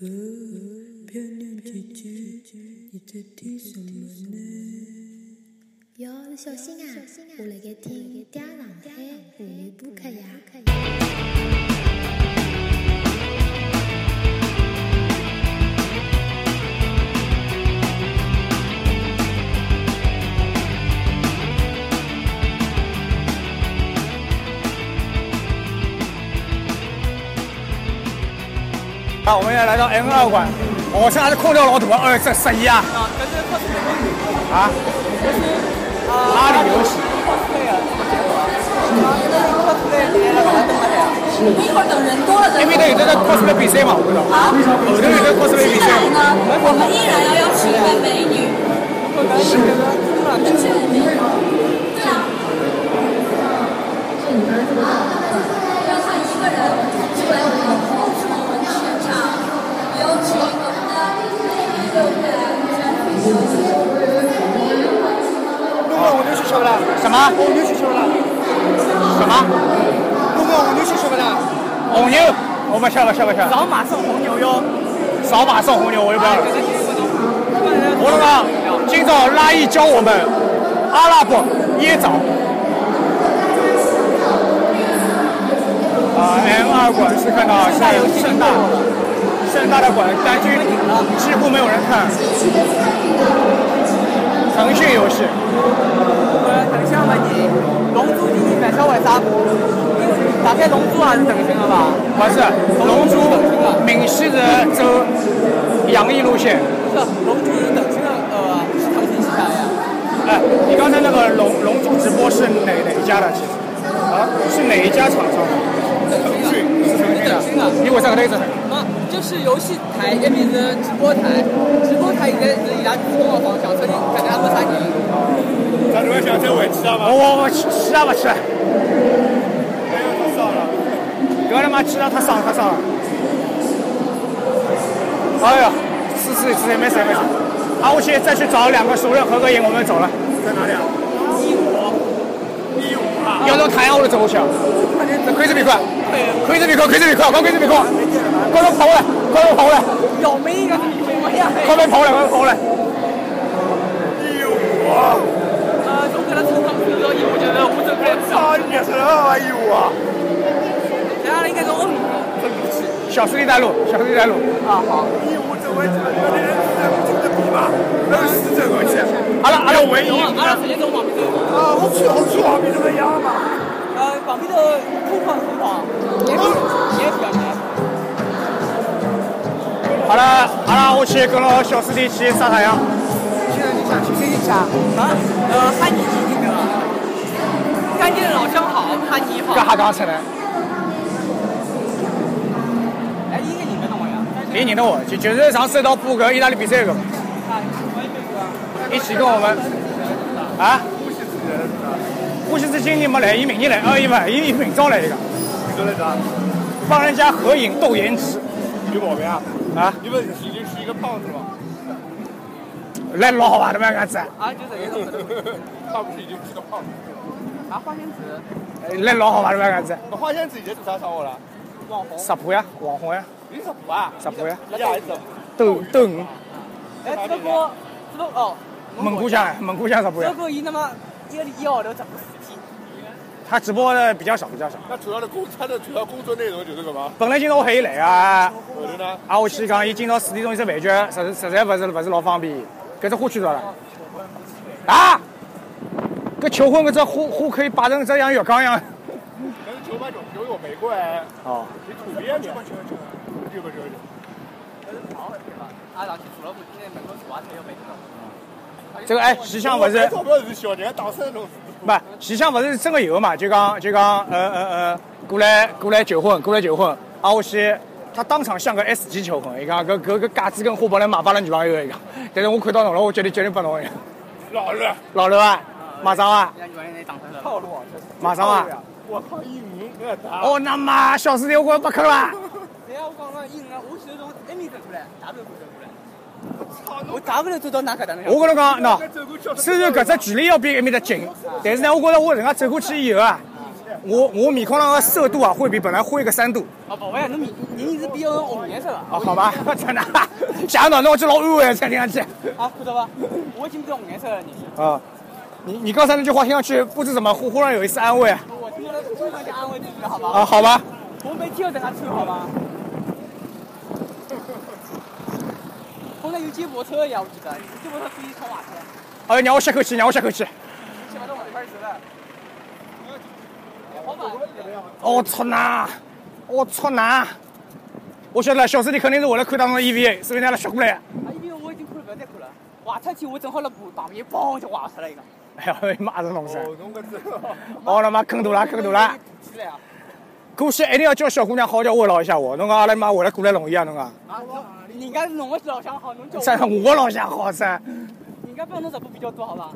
哦，漂亮姐姐，你在听什么呢？哟，小心啊，我辣盖听《嗲上海妇女播客》呀。啊，我们要来到 M 二馆，我现在是空调老大，二十十一啊，啊，这是 cosplay 啊，阿里游戏，一会儿等人多了再因为那有这个 cosplay 比赛嘛，我知道，啊，后头有这个 cosplay 比接下赛来，呢，我们依然要邀请一位美女，是。美女，对啊，让她一个人出来吃不啦？什么红牛去吃不啦？什么公公，我牛去吃不啦？红牛，我不吃不吃不吃，扫码送红牛哟。扫码送红牛我就不要了。我了吗今早拉伊教我们阿拉伯椰枣。啊，M 二馆是看到是盛大，盛大的馆，但几几乎没有人看。腾讯游戏，我等一下问你，龙珠第一版销为啥？大概龙珠还是腾讯的吧？不是龙珠闽西是走洋溢路线。是，龙珠是腾讯的，呃，是腾讯旗下呀。哎，你刚才那个龙龙珠直播是哪哪一家的？其实啊，是哪一家厂商的？腾讯是腾讯的。你为啥个类子？啊，就是游戏台，那边是直播台，直播台现在是伊拉主攻的方向，曾经感觉还没啥人。咱如果想再回去了吗？我我我吃吃啊不吃？没有多少了。不要他妈吃了，他伤他伤了。哎呀，是是是，没事没事。好，我去再去找两个熟人合个影，我们走了。在哪里啊？一五，一五啊！要到太阳我就走过去了。这亏这笔快，亏这笔快，亏这笔快，快亏这笔快！快点跑过来，快点跑过来，要每一个什么样？快点跑过来，快点跑过来！你是啊！应该是我小师弟带路，小师弟带路。啊，好。那人是不停的比嘛，那是死走过去。好了，直接走旁边走。啊，我去，我去，旁边？呃，旁边头空旷空旷，也比也比较难。好了，好了，我去跟了小师弟去晒太阳。现在你想去听一下？啊，呃，汉尼基金的，干净老相好，汉尼好。干哈刚才呢？哎，一个我呀？你认得我，就就是上次到布格意大利比赛个。一起跟我们啊。呼吸之今年没来，伊明年来，哦，伊不，伊伊明朝来一个，你说的啥？帮人家合影斗颜值有毛病啊？啊，因为已经是一个胖子吗？来老好玩的嘛，样子，啊，就这个种。他不是已经是个胖子？啊，花仙子，来老好玩的嘛，样子，那花仙子现在做啥生活了？网红。食谱呀，网红呀，你是不啊？食谱呀，你家还是什么？斗斗鱼，哎，这个，这个哦，蒙古香，蒙古香食谱呀这，个伊那么一个一号头。他直播的比较少，比较少。那主要的工，他的主要工作内容就是搿嘛？本来今朝我喊伊来啊，后头呢？啊，我去讲，伊今朝四点钟有只饭局，实实实在勿是勿是老方便。搿只花去多少了？啊！搿求婚搿只花花可以摆成这样浴缸一样。但是九百九九有玫瑰，哦，你土鳖你？九九九九九九。啊，上去除了不今天门口除外才有没这个哎，西厢勿是钞票是小人，打生侬。不是真个有嘛？就讲就讲呃呃呃，过来过来求婚，过来求婚。啊，我去，他当场像个 S 级求婚，伊讲搿搿搿架子跟花本来买拨了女朋友伊讲，但是我看到侬了，我决定决定拨侬伊讲。老了。老刘啊，马上啊。套路啊！马上啊！我靠，一名搿大。哦，那妈小师弟我不坑了。对呀，我讲了，伊人家我是从 A 面走过来，W 走过来。我 W 走到哪个的？我跟侬讲，喏，虽然搿只距离要比埃面搭近，但是呢，我觉着我人家走过去以后啊，我我面孔上的色度啊，会比本来灰个三度。啊不会，侬面人是比较红颜色的。哦，好吧，真的，吓到我就老安慰了，才听上去。啊，看到吧？我已经比较红颜色了，你。啊，你你刚才那句话听上去不知怎么忽忽然有一丝安慰啊。我听到经常就安慰自己，好吧？啊，好吧。我没听到在那吹，好吧？后来有接驳车呀，我记得，接驳车可以穿袜子。哎，让我歇口气，让我歇口气。起码到晚点吃了。好吧。我操呐！我操呐！我晓得了，小师弟肯定是为了看当中的 EVA，所以拿了学过来。啊，EVA 我已经看了，不要再看了。滑出去，我正好那步旁边，嘣就滑出来一个。哎呀，妈的弄噻！哦，侬搿只。哦他妈坑大了，坑大了！过去一定要叫小姑娘好好叫慰劳一下我，侬讲阿拉妈为了过来容易啊，侬讲。啊，人家是侬个老乡好，侬叫我。在我老乡好噻。人家帮侬直播比较多，好吧？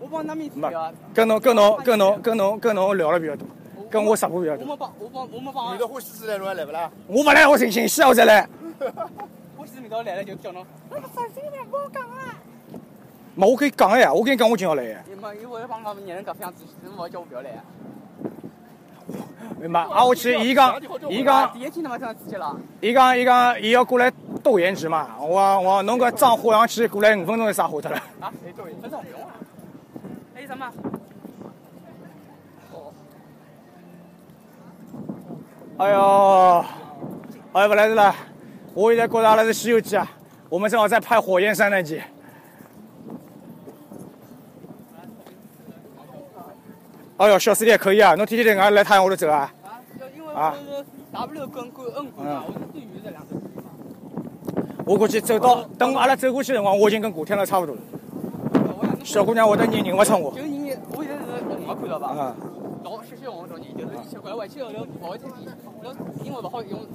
我帮那面没聊。跟侬跟侬跟侬跟侬跟侬聊了比较多，跟我直播比较多。我们帮，我帮，我们帮。你的欢喜之来，侬还来不啦？我不来，我寻寻死我再来。欢喜味道来了就叫侬。那个小心点，不好讲啊！嘛，我可以讲呀，我跟你讲，我今要来呀。你嘛，因为帮他们年人搿副样子，侬勿叫我不要来啊。明白？啊，我去，伊讲，伊讲，第一天他妈这样直接了。伊讲，伊讲，伊要过来斗颜值嘛。我我侬搿妆化上去，过来五分钟就啥化脱了。啊？谁斗颜？分钟不用啊。还有什么？哦。哎呦，哎，不来事了。我现在觉得阿拉是《西游记》啊，我们正好在拍火焰山那集。哎呦，小师弟可以啊，侬天天在俺来太阳下头走啊？啊，因为我是 W 跟跟 N 滚嘛，我是最远的两个。我估计走到等阿拉走过去的辰光，我已经跟古天乐差不多了。小姑娘会得认认不出我。就是你，我现在是红了，看到你就是吃过来回去后头勿会太低，然后因为勿好用，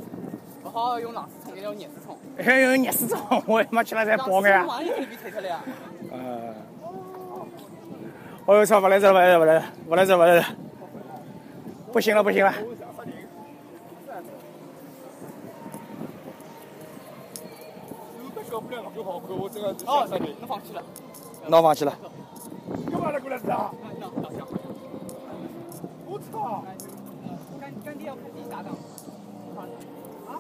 勿好用冷水冲，要热水冲。还用热水冲，我他妈吃了才饱眼。马上就被退出来呀。呃。我操！不来这，不来这，不来这，不来这，不来这，不行了，不行了。哦，侬放弃了。侬放弃了。干嘛来过来吃啊？我操！干干爹要看你咋整？啊？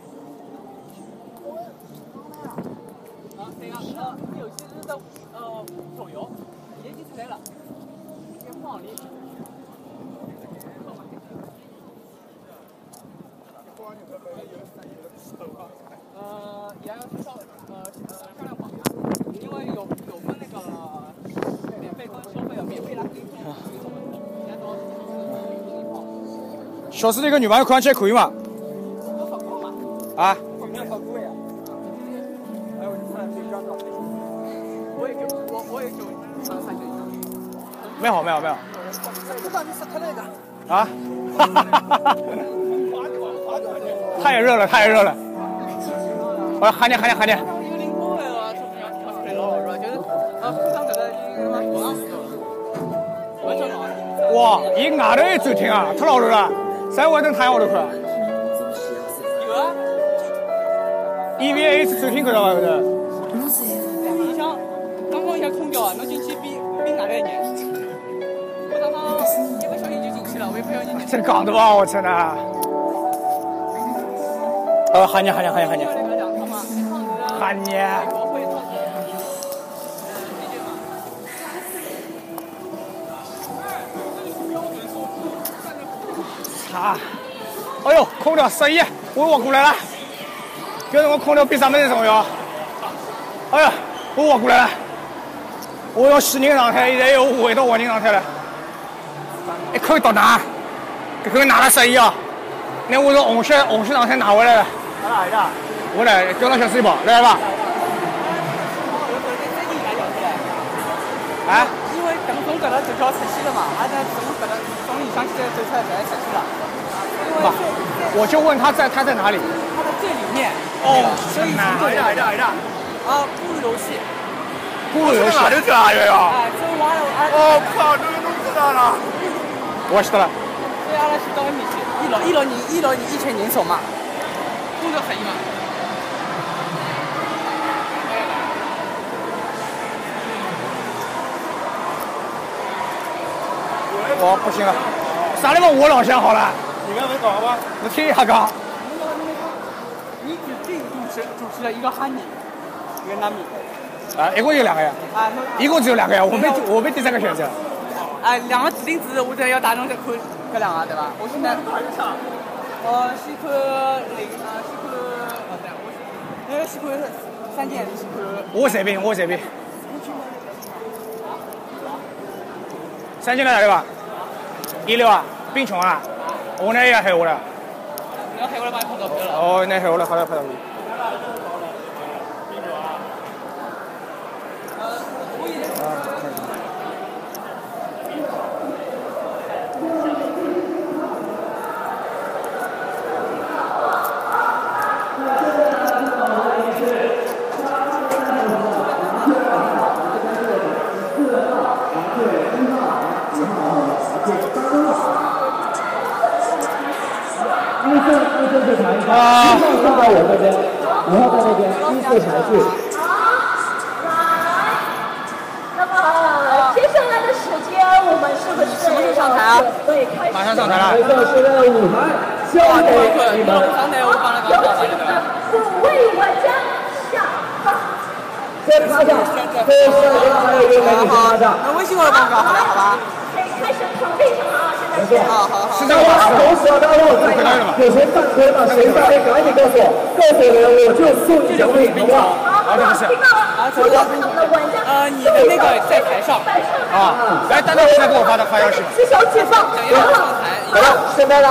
啊，对呀，呃，有些是在，呃，手游，年纪出来了，呃，也要稍呃呃销量榜呀，因为有有分那个免费跟收费的，免费它可以送人家说小师弟跟女朋友看上去还可以？嘛？啊？没好，没好。不把你杀开那个。啊？哈哈哈哈哈！太热了，太热了。我喊你，喊你，喊你。哇，伊外头也走厅啊，太老头了，在外头太阳下头看。有啊。EVA 是走厅看到伐？不是。你想，刚刚一下空调啊，侬进去比比哪来热？一不小心就进去了，我也不小心。真讲的吧？我操呐！呃，喊你，喊你，喊你，喊你。喊你。啊！哎呦，空调十一，我我过来了。搿辰光空调比啥物事重要？哎呀，我我过来了。我用死人状态，现在又回到活人状态了。一口到哪？搿口拿了十一啊！那我从红血红血状态拿回来了。拿哪一个？我来叫到小水宝，来吧。啊？因为等从搿搭走条出去了嘛，而且从搿搭从里向去走出来才出去了。我就问他在他在哪里？他在最里面。哦，所以从哪一个？哪一个？哪一个？啊，咕噜游戏。咕噜游戏。哪里去啊？悠悠。哎，了啊。哦靠，这个弄出来了。我晓得了。所以阿拉去到埃面去，一楼一楼你一楼你一群人手嘛，工作可以嘛？哦，不行了，啥地方我老乡好了，你刚才搞吧？我听一下讲。你指定主持主持了一个哈尼，一个纳米，啊，一共就两个呀，啊，那一共只有两个呀，我没我没第三个选择。啊，两个指定字，我这要打中再看搿两个对伐？我现在，我，先看零啊，先看哦对，我那个先看三件，先看我随便，我随便。三千来哪里吧？一六啊，冰穷啊，我那也黑我了。你要黑我了帮你拍照片了。哦，那黑我了，好了，拍到你。啊，送到我这边，然后在那边依次排序。那么接下来的时间，我们是不是什么时候上台啊准备开始马上上台了。现在舞台交给你们。刚才我帮了有请五位玩家下场。先趴下，非常还有一位美女先趴下。那微信我帮搞好了，好吧？好好好。是？同时要大家在哪？有谁犯规了？谁犯规赶紧告诉我，告诉我我就送你奖品，好不好？好，这个是听到了，所有场的玩家，呃，你的那个在台上，啊，来，单单现在给我发的发消息。举手解放，想要上台，好了，现在呢，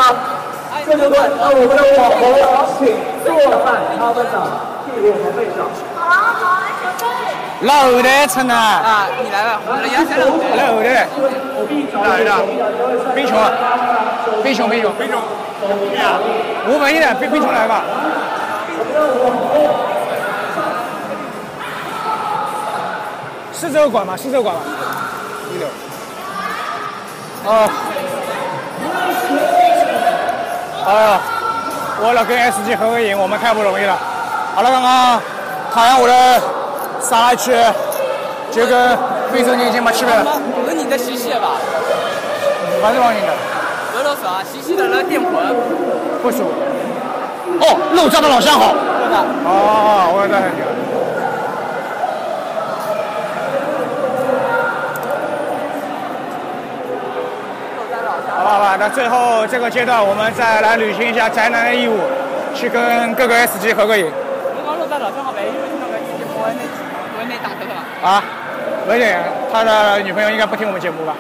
这就轮到我们的网红了，请坐在他们的屁股和背上。好好，准备。老后台称呢？啊，你来吧，我来压下来。来后台。哪来的？冰琼啊，冰琼，冰琼，冰琼。我问你呢，冰冰琼来吧。是这个馆吗？是这个馆吗？一六。哦。哎呀，为了跟 S G 合个影，我们太不容易了。好了，刚刚太阳下来杀下去，就跟非洲人已经没区别了。是你的西西吧？还是王宁的，俄罗斯啊，西西的那电魂，不熟。哦，肉燥的老乡好。对的。哦，我在很久。好吧，好吧，那最后这个阶段，我们再来履行一下宅男的义务，去跟各个 S 级合个影我刚说在老正好呗，因为那个西西我那啊。文姐，他的女朋友应该不听我们节目吧？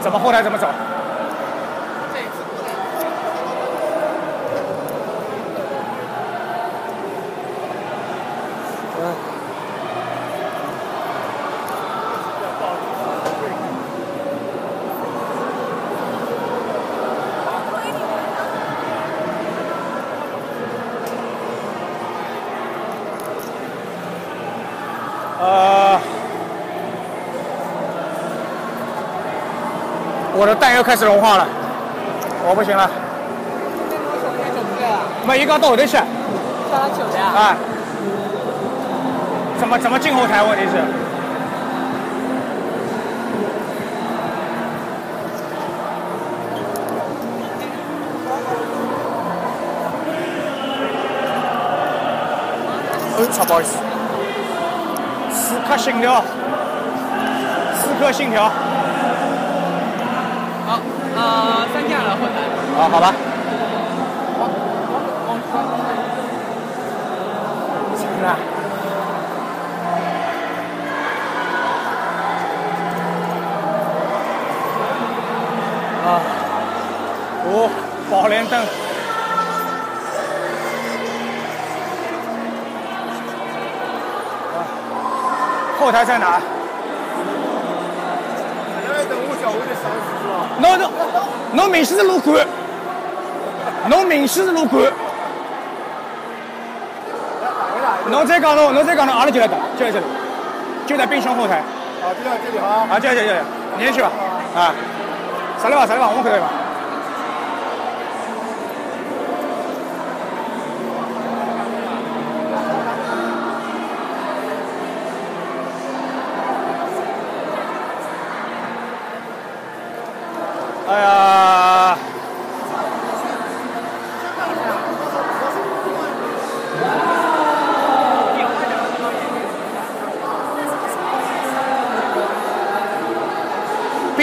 怎么后台怎么走？我的蛋又开始融化了，我不行了。没，伊刚到后头去，叫他酒的呀？哎，怎么怎么进后台？问题是，哦，操，不好意思，死磕信条，刺客信条，啊，好吧。是啊。啊，五宝莲灯。啊，后台在哪？来等我小我的上司是吧？侬侬侬明显是路管，侬明显是路管。侬再讲侬，侬再讲侬，阿拉就来打，就在这里，就在冰箱后台。啊，就在这里啊。啊，就就就，你先去吧。啊，啥地方？啥地方？我们回来吧？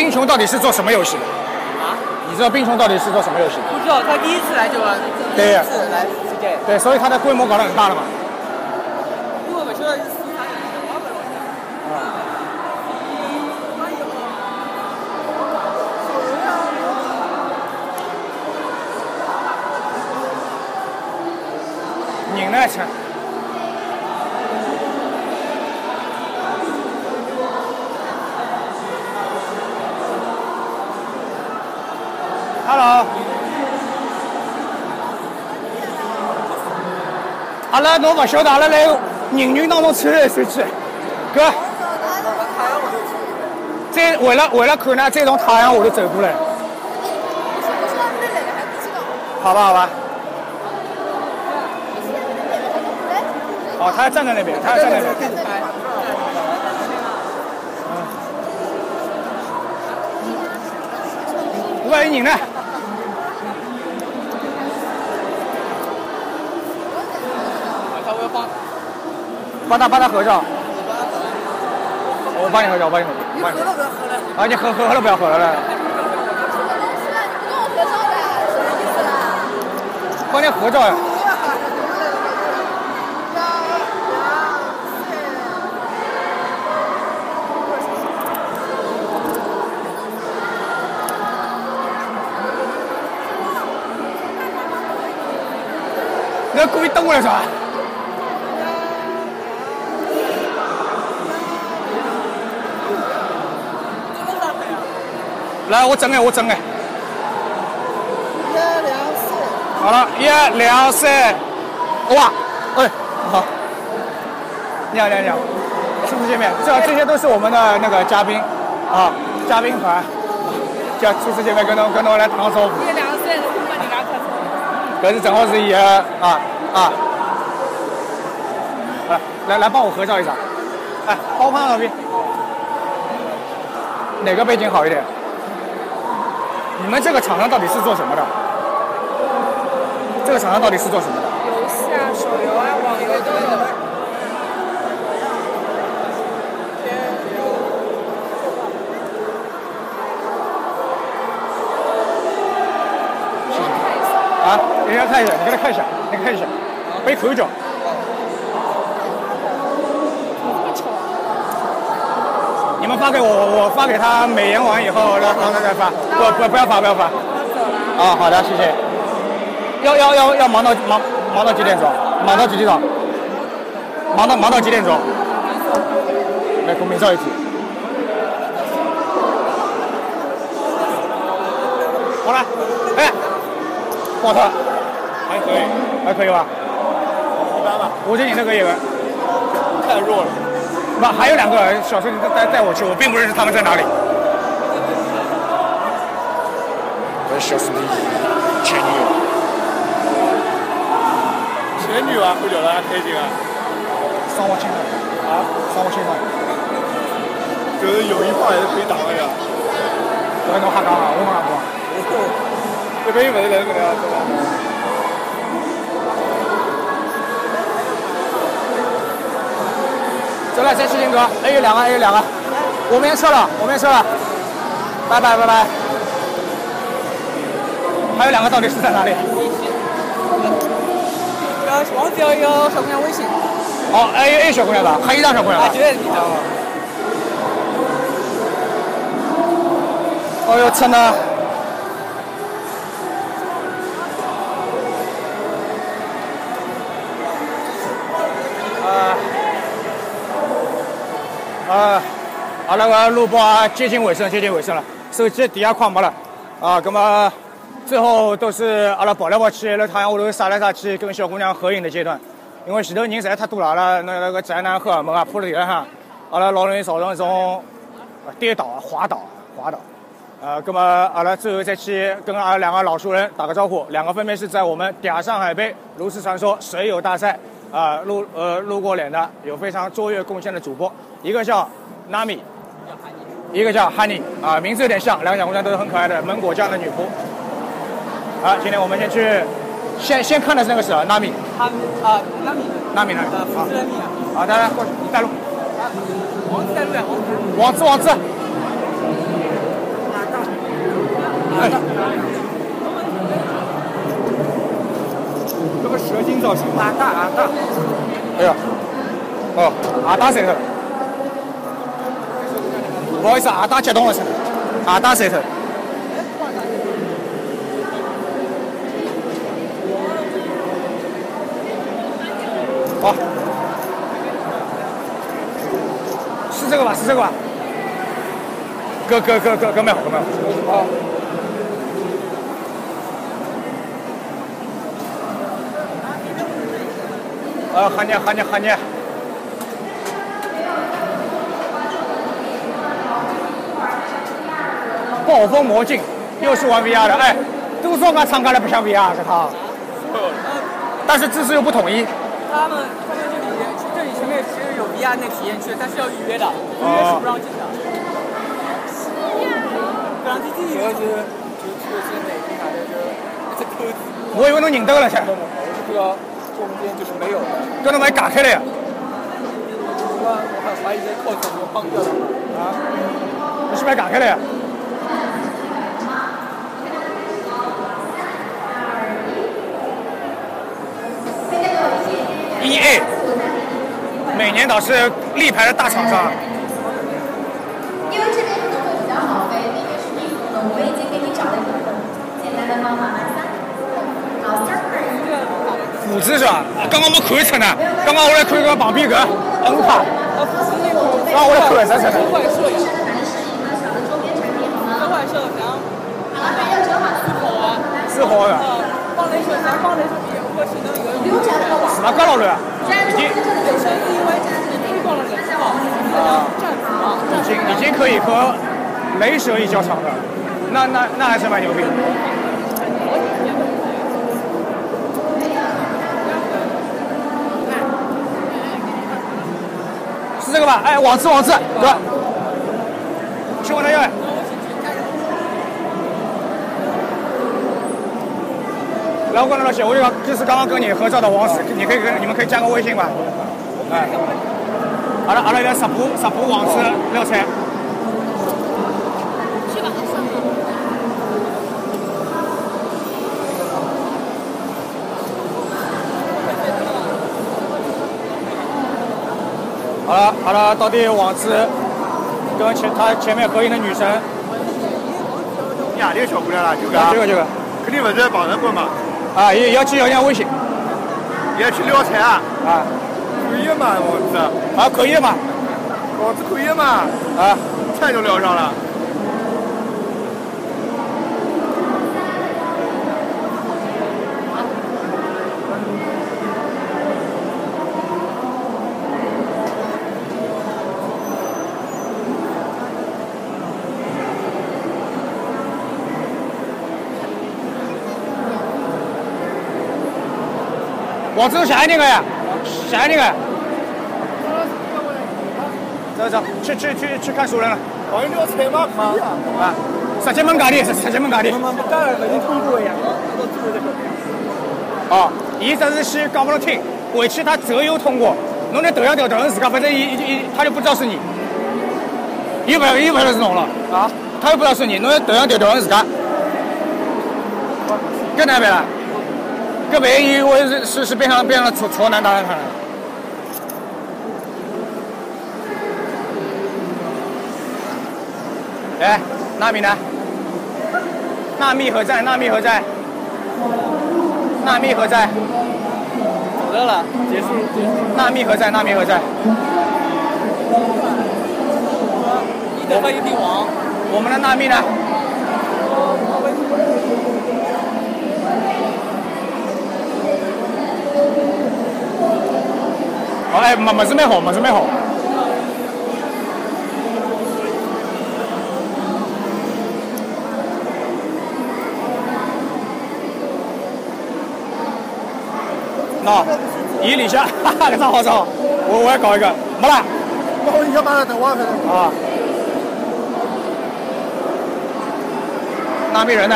冰琼到底是做什么游戏的？啊？你知道冰熊到底是做什么游戏的？不知道，他第一次来就第对一次来世界，对，所以它的规模搞得很大了嘛。因为我晓得是四三年，我不了解。人呢？啊。阿拉侬勿晓得，阿拉来人群当中窜来窜去，哥。再为了为了看呢，再从太阳下头走过来。好吧，好吧。哦，他站在那边，他站在那边。五百人呢？他会帮帮他帮他合照。我帮你合照，我帮你合照。你合了不要合了。啊，你合合合了不要合了了。帮你合照呀。那故意瞪我来是来，我整哎，我整哎。一两四，好了，一两三，哇，哎，好，你好，你好，你好，初次见面，这这些都是我们的那个嘉宾，啊，嘉宾团，叫初次见面，跟侬跟侬来打个招呼。一两三，我把你俩看错。搿是正好是伊个啊啊，来来帮我合照一张，哎，帮我拍张照片，哪个背景好一点？你们这个厂商到底是做什么的？这个厂商到底是做什么的？游戏啊，手游啊，网游都有。啊，人家看一下，你给他看一下，你看一下，背口角。发给我，我发给他，美颜完以后让让他再发，不不不要发不要发。啊，好的，谢谢。要要要要忙到忙忙到几点钟？忙到几点钟？忙到忙到几点钟？来，公屏照一起。好了，哎，不好看，还可以，还可以吧？一般吧，我觉得你那个也，太弱了。不，还有两个小兄弟带带带我去，我并不认识他们在哪里。我小师弟前女友，前女友啊，会聊得还开心啊，伤我心上，啊，伤我心上。就是友谊话也是可以打的呀。搿个侬瞎讲啊，我没讲过。这边又不是搿能个样？走了，再次金哥，还有两个，还有两个，我们先撤了，我们先撤了，拜拜拜拜。还有两个到底是在哪里？呃，忘记了有小姑娘微信。哦，还有 A 小姑娘吧？还有一张小姑娘吧啊，？就在你张了。哦哟，真的。啊啊，阿拉个录播啊接近尾声，接近尾声了，手机底下快没了啊，那么最后都是阿拉跑来跑去，辣太阳下头撒来撒去，跟小姑娘合影的阶段。因为前头人实在太多了，阿拉那那个宅男荷尔蒙啊扑在地了哈，阿拉老容易造成一种跌倒、滑倒、滑倒。呃，那么阿拉最后再去跟阿拉两个老熟人打个招呼，两个分别是在我们嗲上海杯炉石传说水友大赛啊、露呃露过脸的，有非常卓越贡献的主播，一个叫 Nami，一个叫 Honey 啊，名字有点像，两个小姑娘都是很可爱的蒙果酱的女仆。好，今天我们先去，先先看的是那个是纳米，他啊，那米纳米那里呃，好。福斯人米啊，好，大家过去，带路，王子在路呀，王子。王子王子。哎，这个蛇精造型，阿大阿大，哎呀，哦，阿大舌头，不好意思，阿大激动了，阿大舌头。好，是这个吧？是这个吧？哥哥哥哥哥没有哥没有。好。呃，喊你喊你喊你。暴风魔镜又是玩 VR 的，哎，都说嘛，唱歌的不像 VR 是他，但是姿势又不统一。他们他们这里这里前面其实有 VR 那体验区，但是要预约的，预约是不让进的。不让进。主要是就这个是哪个啥的，就这扣子，我以为侬认得个了，噻，这个中间就是没有的。跟他们还打开了呀。我我还怀疑这扣子给我绑掉了。啊，你是不是还打开了呀？E 每年都是立牌的大厂商。因为这边可能会比较好飞，那边是密封的，我已经给你找了一个很简单的方法，来三，好三二一。斧子是吧？刚刚没看出呢，刚刚我来看个旁边个我来看啥子呢？坏摄呀，男士一个小的周边产品好吗？坏好了，没有折好了。好啊。是好的，呃，放雷射，咱放雷射比我是能有不用展开是哪干了了？已经，已经已经可以和雷蛇一较长了，那那那还是蛮牛逼的。是这个吧？哎，网刺网刺，对？去问他要。然后过来了，小我就讲，这是刚刚跟你合照的王子，你可以跟你们可以加个微信吧。哎，好了好了，来十步十步王子聊菜。好了好了，到底王子跟前他前面合影的女神，哪里个小姑娘啦？就啊，这个这个，肯定不是旁人过嘛，啊，也要去要加微信也要去撩菜啊？啊可以嘛，王子，啊，可以的嘛王子可以嘛，啊。菜就撩上了。王子是下一年个呀？下一年个？走走，去去去去看熟人了王一撩菜嘛，可以啊。啊！石碣门街里，石碣门街里。我们不干了，已经通过呀。哦，伊只是先讲不能听，回去他择优通过，侬那头像调调成自家，反正伊伊伊他就不知道是你，伊不伊不晓得是侬了啊，他又不知道是你，侬那头像调调成自家，更难办了，搿万一我是是是变成变成了挫挫男大人看了。哎，纳米呢？纳米何在？纳米何在？纳米何在？走掉了，结束。纳米何在？纳米何在？一得分一帝王，我们的纳米呢？哎，没没是没好，没是没好。那，一里下，哈哈，这好造，我我要搞一个，没啦。我好想把它等我网上。啊。那没人呢，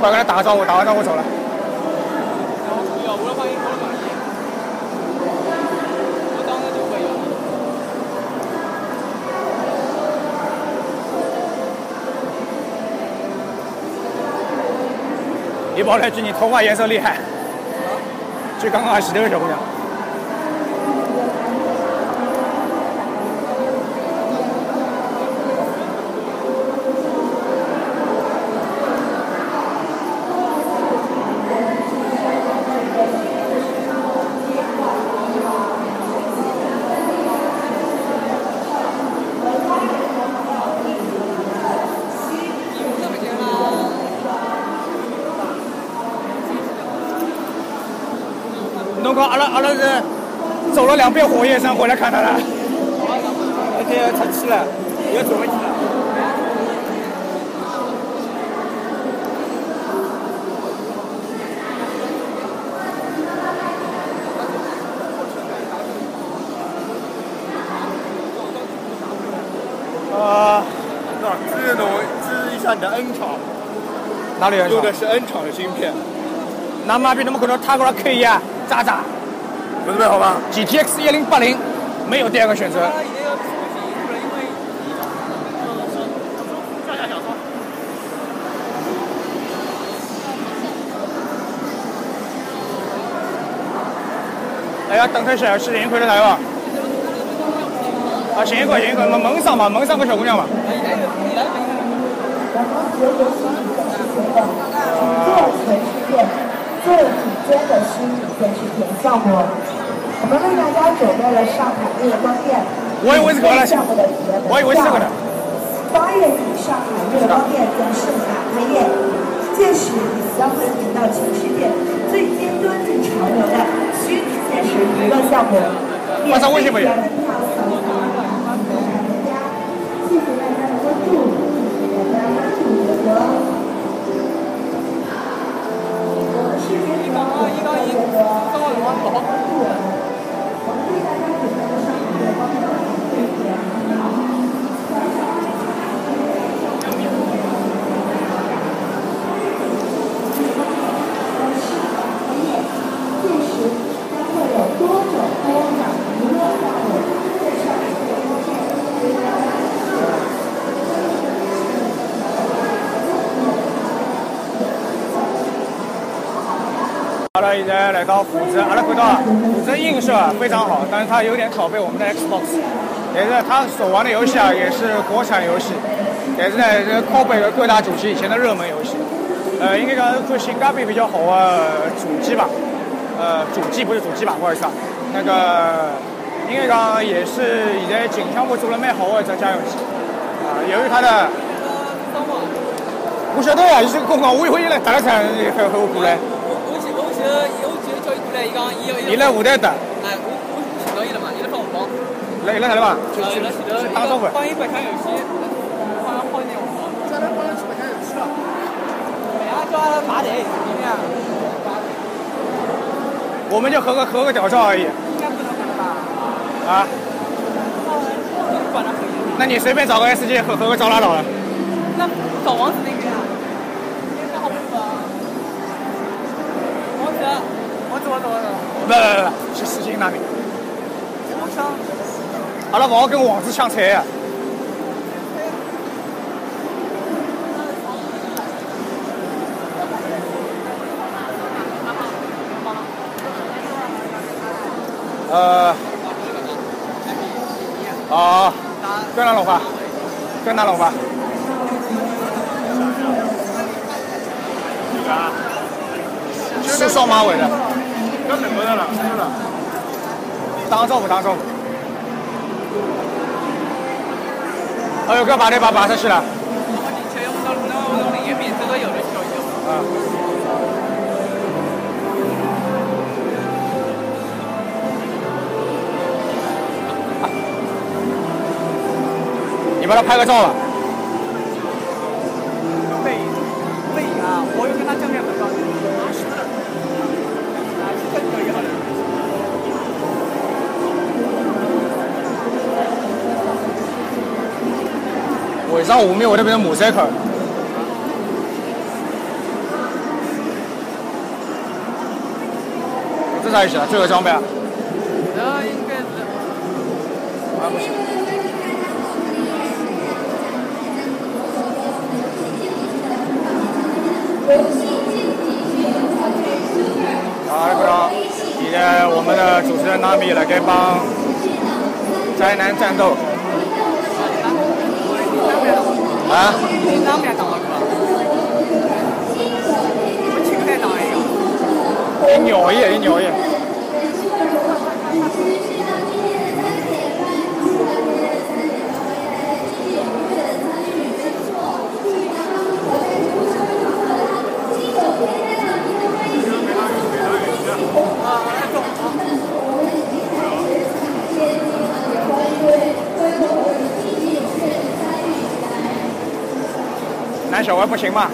快跟他打个招呼，打完招呼走了。一报来句你头发颜色厉害，就刚刚还洗头的小姑娘。走了两遍火焰山回来看他了。那天出去了，要准备去了。呃，那这是侬这是一下你的 N 厂，哪里人？用的是 N 厂的芯片，那妈逼，怎么可能他过来 K 一啊，渣渣不是好吧？GTX 一零八零，没有第二个选择。哎呀，等特些，是幸亏的来吧？啊，幸亏幸亏，门门上嘛，蒙上个小姑娘嘛。最顶尖的虚拟现实体验项目，我们为大家准备了上海热光电我以为是个呢项目的体验我以为是个呢。八月底，上海热光电将盛大开业，届时你将会听到全世界最尖端最潮流的虚拟现实娱乐项目。发上微信没有，谢谢大家的关注，谢谢大家关注我们的。世界伊讲啊，伊讲伊生活来到虎子，阿拉看到啊虎子映射非常好，但是它有点拷贝我们的 Xbox，但是它所玩的游戏啊也是国产游戏，但是呢这拷贝了各大主机以前的热门游戏，呃应该讲是性价比比较好的主机吧，呃主机不是主机吧，不好意思啊，那个应该讲也是现在近项目做了蛮好的一只家用。机，啊由于它的。我晓得呀，伊是公讲，我以为伊来打了场，和和我过来。我我我我叫伊过来，伊讲伊要伊来舞台打，哎，我我寻到伊了嘛，伊来放红包，来来啥了吧？去呃，去伊来前头打招呼。帮伊白相游戏，好像好一点红包。再来帮他去白相游戏了。哎呀，叫他拔台，今天啊，我们就合个合个屌照而已应该不能吧？啊。那你随便找个 S G 合合个照拉倒了。那找王子王子，王子，王子，不不不不，是四星那边。我想。阿拉不好跟王子抢菜呀。呃，哦，跟哪龙华？跟哪龙华？是双马尾的。刚等过来了，是了。打个招呼，打个招呼。哎呦，搿把台把拔出去了。我进去，我到那。啊。你帮他拍个照吧。到我们我这边的塞口这啥意思啊？这个装备啊？那应该是啊不行啊不个我们的主持人娜米来该帮宅男战斗。啊？你当面打是吧？我请来打一个。你鸟一，你鸟一。男小孩不行吗？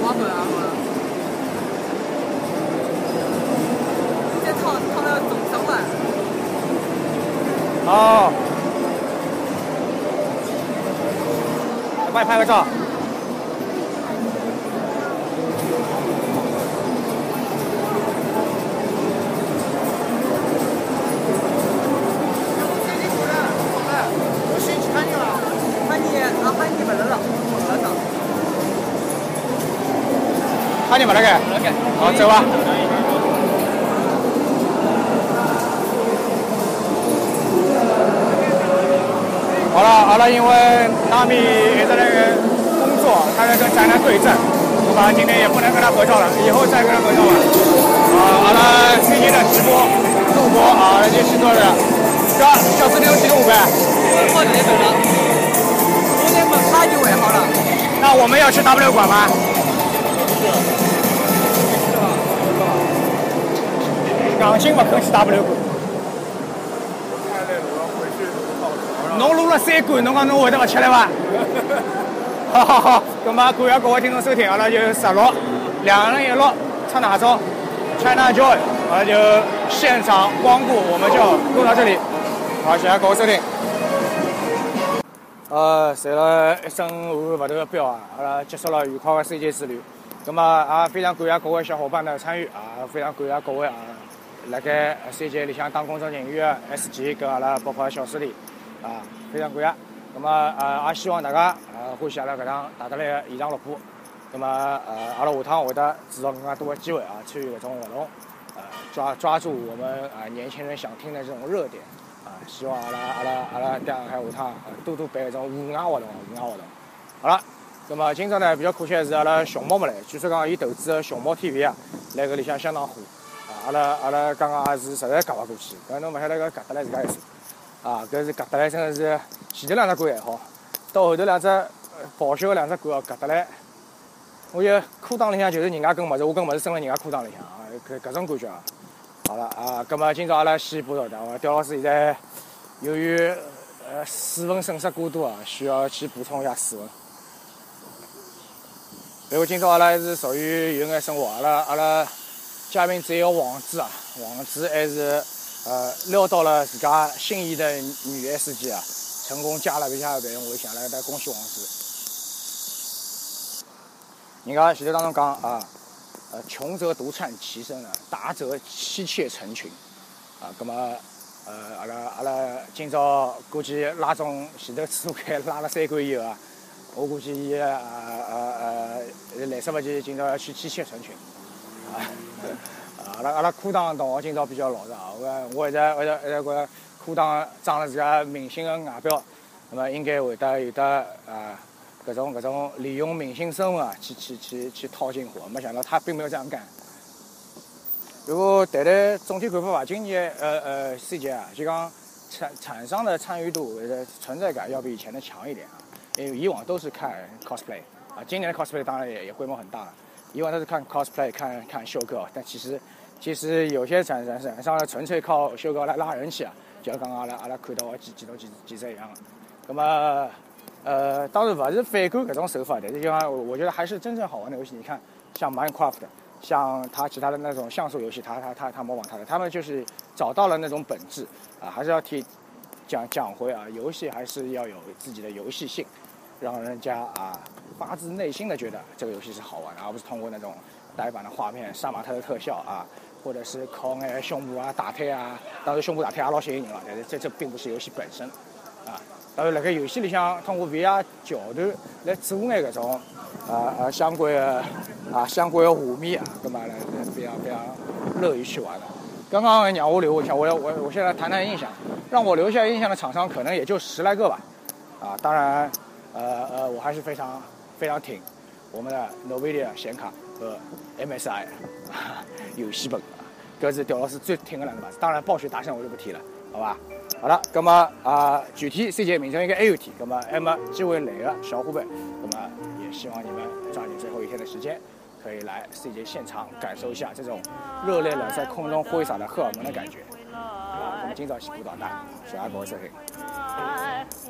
我不啊，这套套了总成本。哦。帮你拍个照。喊你们那个。好，走吧。好了好了，因为纳米也在那个工作，他在跟宅男对阵，我们今天也不能跟他合照了，以后再跟他合照吧。啊，阿拉今天的直播录播啊，那就是多少？小小四六几五呗？好久没走了，昨天门卡就围好了。那我们要去 W 馆吗？硬劲不肯去 W 馆。侬撸了三罐，侬讲侬会得勿吃力伐？好好好，咁么感谢各位听众收听，阿拉就十六两人一路唱哪招？China Joy，阿拉就现场光顾，我们就录到这里。好，谢谢各位收听。呃，随了一身汗勿头的标啊，阿拉结束了愉快的 CJ 之旅。咁么也非常感谢各位小伙伴的参与啊，非常感谢各位啊，辣盖 CJ 里向当工作人员的 S 级跟阿拉包括小师弟啊，非常感谢。咁么呃，也希望大家呃欢喜阿拉搿趟带得来现场录播。咁么呃，阿拉下趟会得制造更加多的机会啊，参与搿种活动，呃，抓抓住我们啊年轻人想听的这种热点啊，希望阿拉阿拉阿拉在海下趟多多办搿种户外活动，户外活动。好了，咁么今朝呢比较可惜的是阿拉熊猫没来，据说讲伊投资的熊猫 TV 啊，辣搿里向相当火，阿拉阿拉刚刚也是实在夹勿过去，搿侬勿晓得搿夹得来自家意思。啊，搿是夹得来，真的是前头两只狗还好，到后头两只呃报销的两只狗哦，夹得来，我就裤裆里向就是人家根物事，我根物事伸了人家裤裆里向啊，搿搿种感觉啊。好了啊，葛末今朝阿拉先播到这，我刁老师现在由于呃水分损失过多啊，需要去补充一下水分。然后今朝阿拉还是属于有眼生活，阿拉阿拉嘉宾只有王子啊，王子还是。呃，撩到了自家心仪的女 S 级啊，成功加了一下别人微信，来来恭喜王子。人家前头当中讲啊，呃，穷则独善其身啊，达则妻妾成群啊。那么，呃，阿拉阿拉今朝估计拉中前头次数开拉了三关以后啊，我估计伊呃呃呃来塞勿及，今朝要去妻妾成群啊。阿拉阿拉裤裆同学今朝比较老实啊，我我一直我一直一直觉着裤裆装了自家明星的外表，那么应该会得有的啊，搿种搿种利用明星身份啊，去去去去套近乎，没想到他并没有这样干。如果谈谈总体看法吧，今年呃呃 CJ 啊，就讲产厂商的参与度或者存在感要比以前的强一点啊，因为以往都是看 cosplay 啊，今年的 cosplay 当然也也规模很大了，以往都是看 cosplay 看看秀哥，但其实。其实有些展展展商纯粹靠秀高来拉人气啊，就像刚刚阿拉阿拉看到的几几多几几只一样的。那么，呃，当然不是反感搿种手法的，就像我觉得还是真正好玩的游戏。你看，像 Minecraft，像它其他的那种像素游戏，它它它它模仿它的，他们就是找到了那种本质啊，还是要提讲讲回啊，游戏还是要有自己的游戏性让人家啊发自内心的觉得这个游戏是好玩的，而不是通过那种呆板的画面、杀马特的特效啊，或者是靠眼胸部啊、大腿啊，当然胸部大腿也老吸引人了，但是这这并不是游戏本身啊。当然，辣盖游戏里向通过 VR 桥段来做眼搿种啊啊相关的啊相关的画面啊，搿么来非常非常乐于去玩的。刚刚让我留下，我要我我现在谈谈印象，让我留下印象的厂商可能也就十来个吧，啊，当然，呃呃，我还是非常非常挺我们的 NVIDIA 显卡和 MSI 游戏本，搿是刁老师最挺的两个牌子。当然，暴雪大神我就不提了，好吧？好了，那么啊，具体 CJ 名称应该还有提，那么还没机会来的小伙伴，那么也希望你们抓紧最后一天的时间，可以来 CJ 现场感受一下这种热烈的在空中挥洒的荷尔蒙的感觉。好，我们今早西部导弹，下个收听。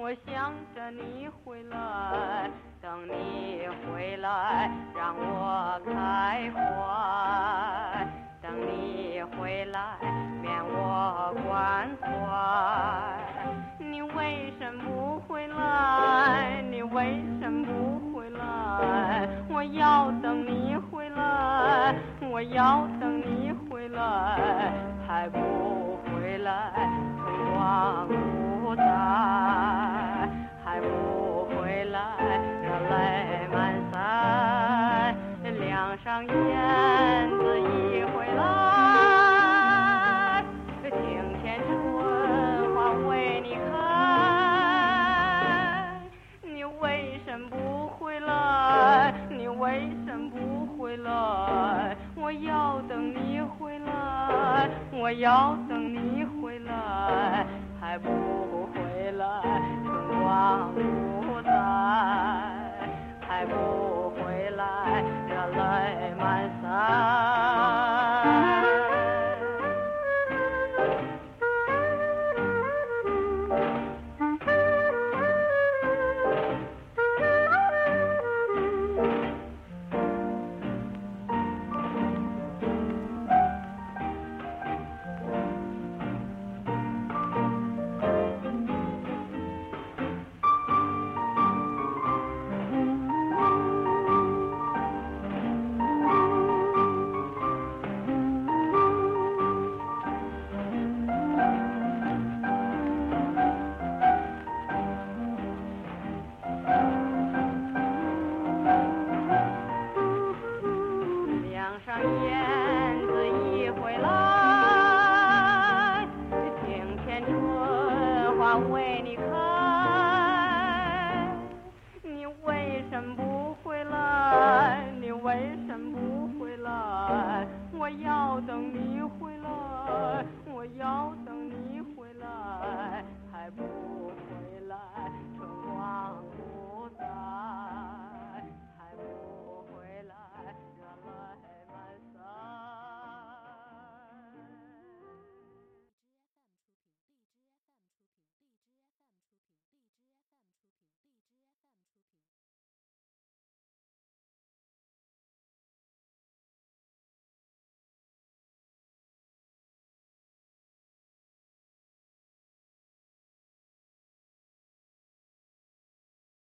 我想着你回来，等你回来，让我开怀。等你回来，免我关怀。你为什么不回来？你为什么不回来？我要等你回来，我要等上燕子一回来，这庭前春花为你开，你为什么不回来？你为什么不回来？我要等你回来，我要等你回来，还不回来，春光不再，还不回来，lie my side.